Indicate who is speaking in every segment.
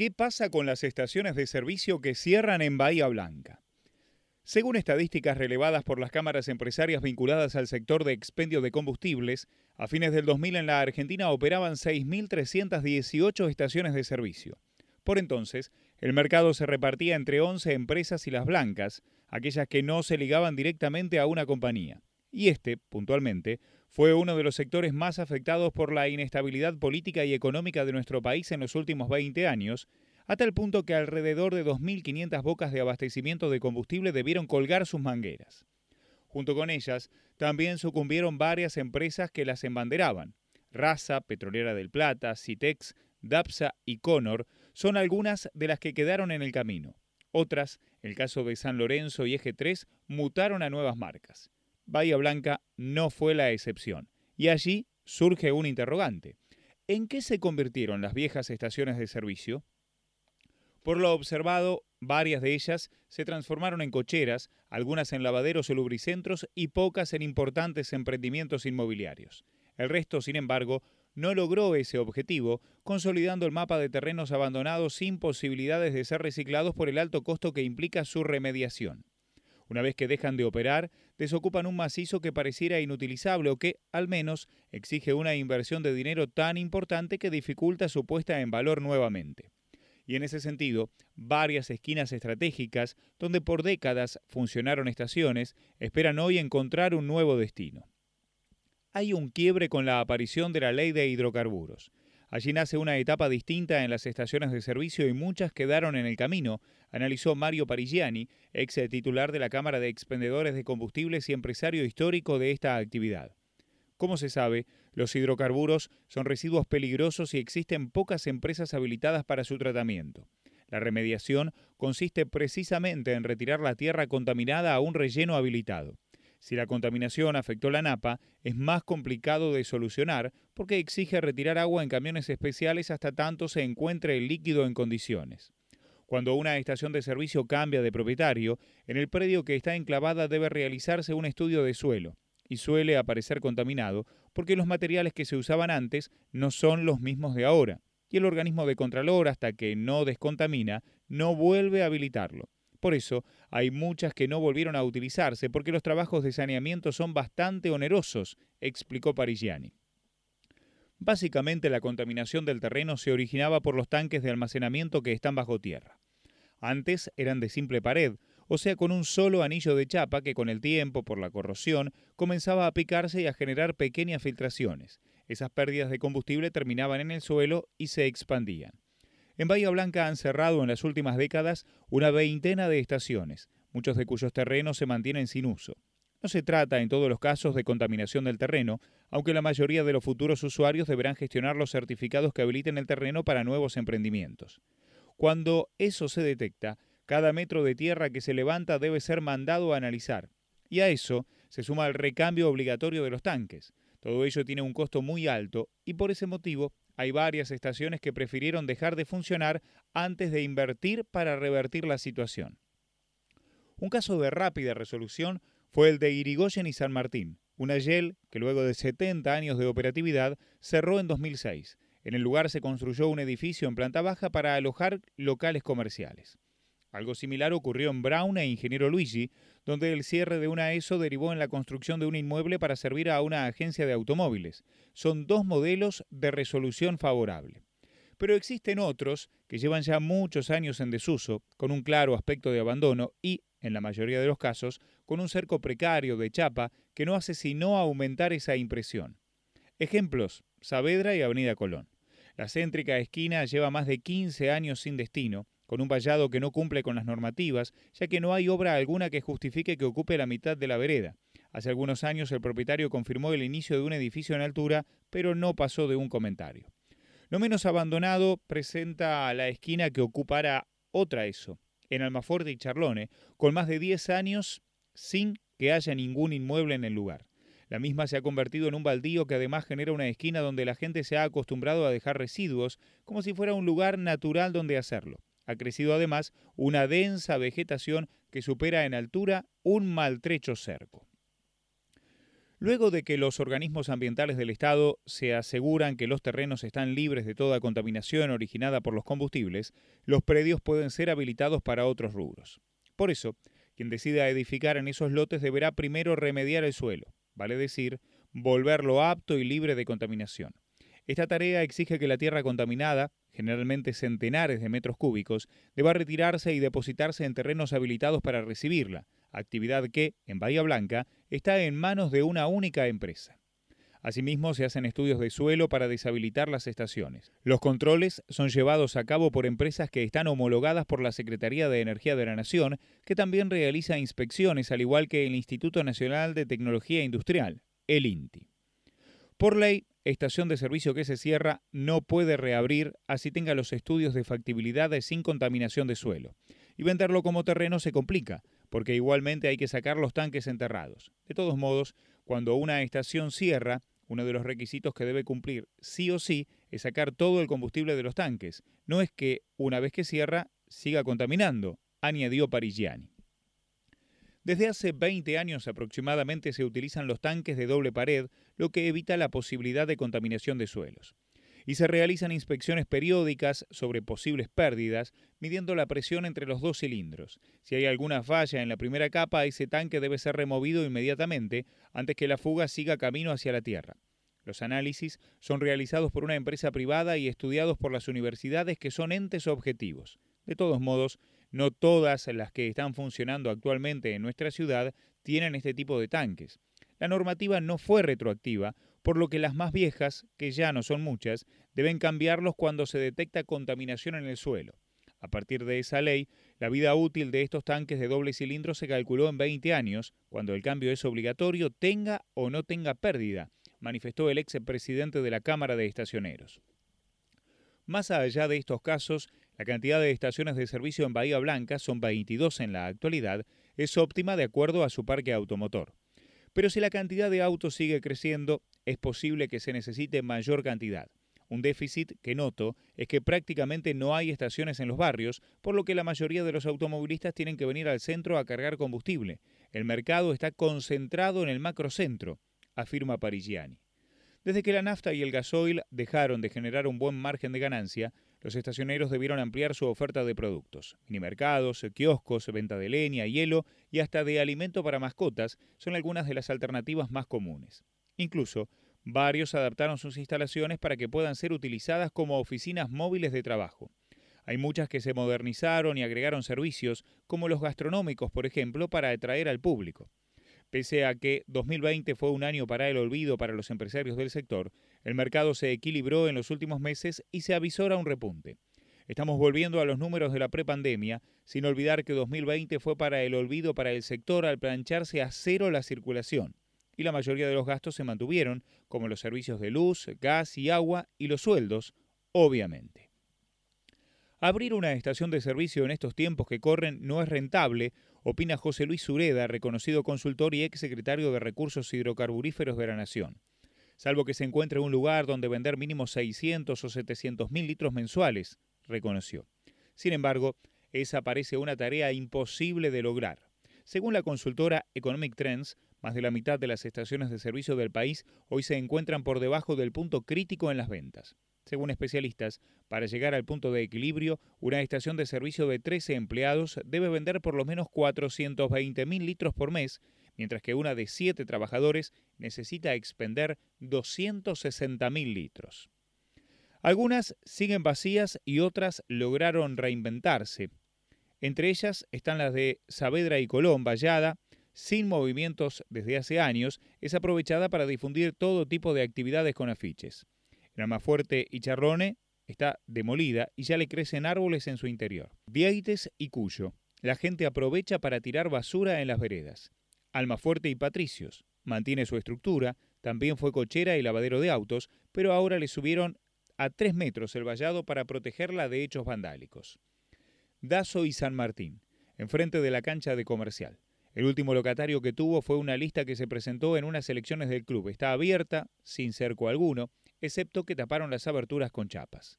Speaker 1: ¿Qué pasa con las estaciones de servicio que cierran en Bahía Blanca? Según estadísticas relevadas por las cámaras empresarias vinculadas al sector de expendio de combustibles, a fines del 2000 en la Argentina operaban 6.318 estaciones de servicio. Por entonces, el mercado se repartía entre 11 empresas y las blancas, aquellas que no se ligaban directamente a una compañía. Y este, puntualmente, fue uno de los sectores más afectados por la inestabilidad política y económica de nuestro país en los últimos 20 años, a tal punto que alrededor de 2.500 bocas de abastecimiento de combustible debieron colgar sus mangueras. Junto con ellas, también sucumbieron varias empresas que las embanderaban. Raza, Petrolera del Plata, Citex, Dapsa y Conor son algunas de las que quedaron en el camino. Otras, el caso de San Lorenzo y Eje 3, mutaron a nuevas marcas. Bahía Blanca no fue la excepción. Y allí surge un interrogante. ¿En qué se convirtieron las viejas estaciones de servicio? Por lo observado, varias de ellas se transformaron en cocheras, algunas en lavaderos o lubricentros y pocas en importantes emprendimientos inmobiliarios. El resto, sin embargo, no logró ese objetivo, consolidando el mapa de terrenos abandonados sin posibilidades de ser reciclados por el alto costo que implica su remediación. Una vez que dejan de operar, desocupan un macizo que pareciera inutilizable o que, al menos, exige una inversión de dinero tan importante que dificulta su puesta en valor nuevamente. Y en ese sentido, varias esquinas estratégicas, donde por décadas funcionaron estaciones, esperan hoy encontrar un nuevo destino. Hay un quiebre con la aparición de la ley de hidrocarburos. Allí nace una etapa distinta en las estaciones de servicio y muchas quedaron en el camino, analizó Mario Parigiani, ex titular de la Cámara de Expendedores de Combustibles y empresario histórico de esta actividad. Como se sabe, los hidrocarburos son residuos peligrosos y existen pocas empresas habilitadas para su tratamiento. La remediación consiste precisamente en retirar la tierra contaminada a un relleno habilitado. Si la contaminación afectó la napa, es más complicado de solucionar porque exige retirar agua en camiones especiales hasta tanto se encuentre el líquido en condiciones. Cuando una estación de servicio cambia de propietario, en el predio que está enclavada debe realizarse un estudio de suelo, y suele aparecer contaminado porque los materiales que se usaban antes no son los mismos de ahora, y el organismo de Contralor, hasta que no descontamina, no vuelve a habilitarlo. Por eso, hay muchas que no volvieron a utilizarse porque los trabajos de saneamiento son bastante onerosos, explicó Parigiani. Básicamente la contaminación del terreno se originaba por los tanques de almacenamiento que están bajo tierra. Antes eran de simple pared, o sea, con un solo anillo de chapa que con el tiempo, por la corrosión, comenzaba a picarse y a generar pequeñas filtraciones. Esas pérdidas de combustible terminaban en el suelo y se expandían. En Bahía Blanca han cerrado en las últimas décadas una veintena de estaciones, muchos de cuyos terrenos se mantienen sin uso. No se trata en todos los casos de contaminación del terreno, aunque la mayoría de los futuros usuarios deberán gestionar los certificados que habiliten el terreno para nuevos emprendimientos. Cuando eso se detecta, cada metro de tierra que se levanta debe ser mandado a analizar. Y a eso se suma el recambio obligatorio de los tanques. Todo ello tiene un costo muy alto y por ese motivo hay varias estaciones que prefirieron dejar de funcionar antes de invertir para revertir la situación. Un caso de rápida resolución fue el de Irigoyen y San Martín, una YEL que luego de 70 años de operatividad cerró en 2006. En el lugar se construyó un edificio en planta baja para alojar locales comerciales. Algo similar ocurrió en Brown e Ingeniero Luigi, donde el cierre de una ESO derivó en la construcción de un inmueble para servir a una agencia de automóviles. Son dos modelos de resolución favorable. Pero existen otros que llevan ya muchos años en desuso, con un claro aspecto de abandono y, en la mayoría de los casos, con un cerco precario de chapa que no hace sino aumentar esa impresión. Ejemplos, Saavedra y Avenida Colón. La céntrica esquina lleva más de 15 años sin destino con un vallado que no cumple con las normativas, ya que no hay obra alguna que justifique que ocupe la mitad de la vereda. Hace algunos años el propietario confirmó el inicio de un edificio en altura, pero no pasó de un comentario. No menos abandonado presenta a la esquina que ocupará otra eso, en Almaforte y Charlone, con más de 10 años sin que haya ningún inmueble en el lugar. La misma se ha convertido en un baldío que además genera una esquina donde la gente se ha acostumbrado a dejar residuos, como si fuera un lugar natural donde hacerlo. Ha crecido además una densa vegetación que supera en altura un maltrecho cerco. Luego de que los organismos ambientales del Estado se aseguran que los terrenos están libres de toda contaminación originada por los combustibles, los predios pueden ser habilitados para otros rubros. Por eso, quien decida edificar en esos lotes deberá primero remediar el suelo, vale decir, volverlo apto y libre de contaminación. Esta tarea exige que la tierra contaminada, generalmente centenares de metros cúbicos, deba retirarse y depositarse en terrenos habilitados para recibirla, actividad que, en Bahía Blanca, está en manos de una única empresa. Asimismo, se hacen estudios de suelo para deshabilitar las estaciones. Los controles son llevados a cabo por empresas que están homologadas por la Secretaría de Energía de la Nación, que también realiza inspecciones, al igual que el Instituto Nacional de Tecnología Industrial, el INTI. Por ley, estación de servicio que se cierra no puede reabrir así tenga los estudios de factibilidad sin contaminación de suelo. Y venderlo como terreno se complica, porque igualmente hay que sacar los tanques enterrados. De todos modos, cuando una estación cierra, uno de los requisitos que debe cumplir sí o sí es sacar todo el combustible de los tanques. No es que, una vez que cierra, siga contaminando, añadió Parigiani. Desde hace 20 años aproximadamente se utilizan los tanques de doble pared, lo que evita la posibilidad de contaminación de suelos y se realizan inspecciones periódicas sobre posibles pérdidas, midiendo la presión entre los dos cilindros. Si hay alguna falla en la primera capa, ese tanque debe ser removido inmediatamente antes que la fuga siga camino hacia la Tierra. Los análisis son realizados por una empresa privada y estudiados por las universidades que son entes objetivos. De todos modos, no todas las que están funcionando actualmente en nuestra ciudad tienen este tipo de tanques. La normativa no fue retroactiva, por lo que las más viejas, que ya no son muchas, deben cambiarlos cuando se detecta contaminación en el suelo. A partir de esa ley, la vida útil de estos tanques de doble cilindro se calculó en 20 años, cuando el cambio es obligatorio, tenga o no tenga pérdida, manifestó el ex presidente de la Cámara de Estacioneros. Más allá de estos casos, la cantidad de estaciones de servicio en Bahía Blanca, son 22 en la actualidad, es óptima de acuerdo a su parque automotor. Pero si la cantidad de autos sigue creciendo, es posible que se necesite mayor cantidad. Un déficit que noto es que prácticamente no hay estaciones en los barrios, por lo que la mayoría de los automovilistas tienen que venir al centro a cargar combustible. El mercado está concentrado en el macrocentro, afirma Parigiani. Desde que la nafta y el gasoil dejaron de generar un buen margen de ganancia, los estacioneros debieron ampliar su oferta de productos. Minimercados, kioscos, venta de leña, hielo y hasta de alimento para mascotas son algunas de las alternativas más comunes. Incluso, varios adaptaron sus instalaciones para que puedan ser utilizadas como oficinas móviles de trabajo. Hay muchas que se modernizaron y agregaron servicios, como los gastronómicos, por ejemplo, para atraer al público. Pese a que 2020 fue un año para el olvido para los empresarios del sector, el mercado se equilibró en los últimos meses y se avisora un repunte. Estamos volviendo a los números de la prepandemia, sin olvidar que 2020 fue para el olvido para el sector al plancharse a cero la circulación y la mayoría de los gastos se mantuvieron, como los servicios de luz, gas y agua y los sueldos, obviamente. Abrir una estación de servicio en estos tiempos que corren no es rentable, opina José Luis Sureda, reconocido consultor y ex secretario de Recursos Hidrocarburíferos de la Nación. Salvo que se encuentre un lugar donde vender mínimo 600 o 700 mil litros mensuales, reconoció. Sin embargo, esa parece una tarea imposible de lograr. Según la consultora Economic Trends, más de la mitad de las estaciones de servicio del país hoy se encuentran por debajo del punto crítico en las ventas. Según especialistas, para llegar al punto de equilibrio, una estación de servicio de 13 empleados debe vender por lo menos 420 mil litros por mes, mientras que una de 7 trabajadores necesita expender 260 mil litros. Algunas siguen vacías y otras lograron reinventarse. Entre ellas están las de Saavedra y Colón, Vallada, sin movimientos desde hace años, es aprovechada para difundir todo tipo de actividades con afiches. En Almafuerte y Charrone está demolida y ya le crecen árboles en su interior. Vieites y Cuyo. La gente aprovecha para tirar basura en las veredas. Almafuerte y Patricios. Mantiene su estructura, también fue cochera y lavadero de autos, pero ahora le subieron a tres metros el vallado para protegerla de hechos vandálicos. Dazo y San Martín, enfrente de la cancha de comercial. El último locatario que tuvo fue una lista que se presentó en unas elecciones del club. Está abierta, sin cerco alguno, excepto que taparon las aberturas con chapas.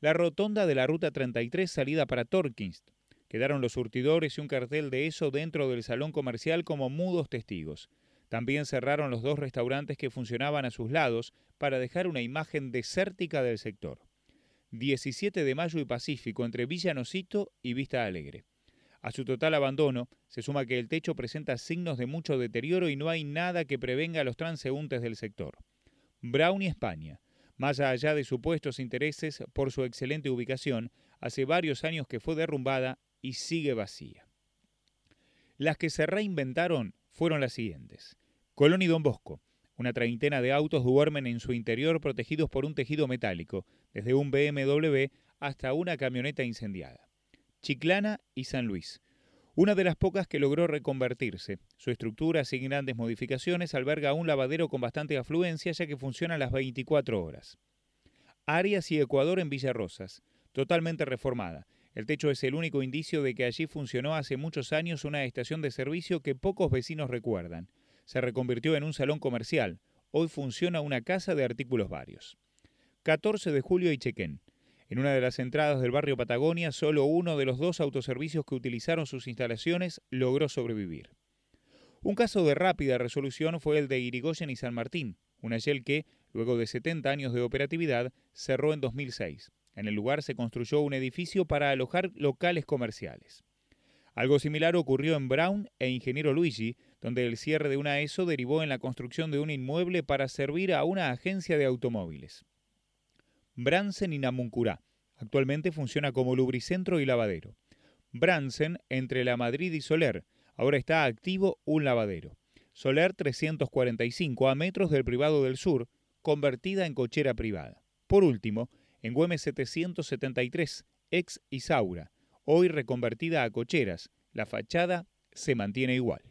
Speaker 1: La rotonda de la ruta 33 salida para Torkinst. Quedaron los surtidores y un cartel de eso dentro del salón comercial como mudos testigos. También cerraron los dos restaurantes que funcionaban a sus lados para dejar una imagen desértica del sector. 17 de Mayo y Pacífico entre Villanosito y Vista Alegre. A su total abandono se suma que el techo presenta signos de mucho deterioro y no hay nada que prevenga a los transeúntes del sector. Brown y España, más allá de supuestos intereses por su excelente ubicación, hace varios años que fue derrumbada y sigue vacía. Las que se reinventaron fueron las siguientes. Colón y Don Bosco. Una treintena de autos duermen en su interior protegidos por un tejido metálico, desde un BMW hasta una camioneta incendiada. Chiclana y San Luis. Una de las pocas que logró reconvertirse. Su estructura, sin grandes modificaciones, alberga un lavadero con bastante afluencia ya que funciona las 24 horas. Arias y Ecuador en Villarrosas, totalmente reformada. El techo es el único indicio de que allí funcionó hace muchos años una estación de servicio que pocos vecinos recuerdan. Se reconvirtió en un salón comercial. Hoy funciona una casa de artículos varios. 14 de julio y Chequén. En una de las entradas del barrio Patagonia, solo uno de los dos autoservicios que utilizaron sus instalaciones logró sobrevivir. Un caso de rápida resolución fue el de Irigoyen y San Martín, una Shell que, luego de 70 años de operatividad, cerró en 2006. En el lugar se construyó un edificio para alojar locales comerciales. Algo similar ocurrió en Brown e Ingeniero Luigi, donde el cierre de una ESO derivó en la construcción de un inmueble para servir a una agencia de automóviles. Bransen y Namuncurá. Actualmente funciona como lubricentro y lavadero. Bransen, entre la Madrid y Soler. Ahora está activo un lavadero. Soler 345 a metros del privado del sur, convertida en cochera privada. Por último, en Güemes 773, ex Isaura, hoy reconvertida a cocheras. La fachada se mantiene igual.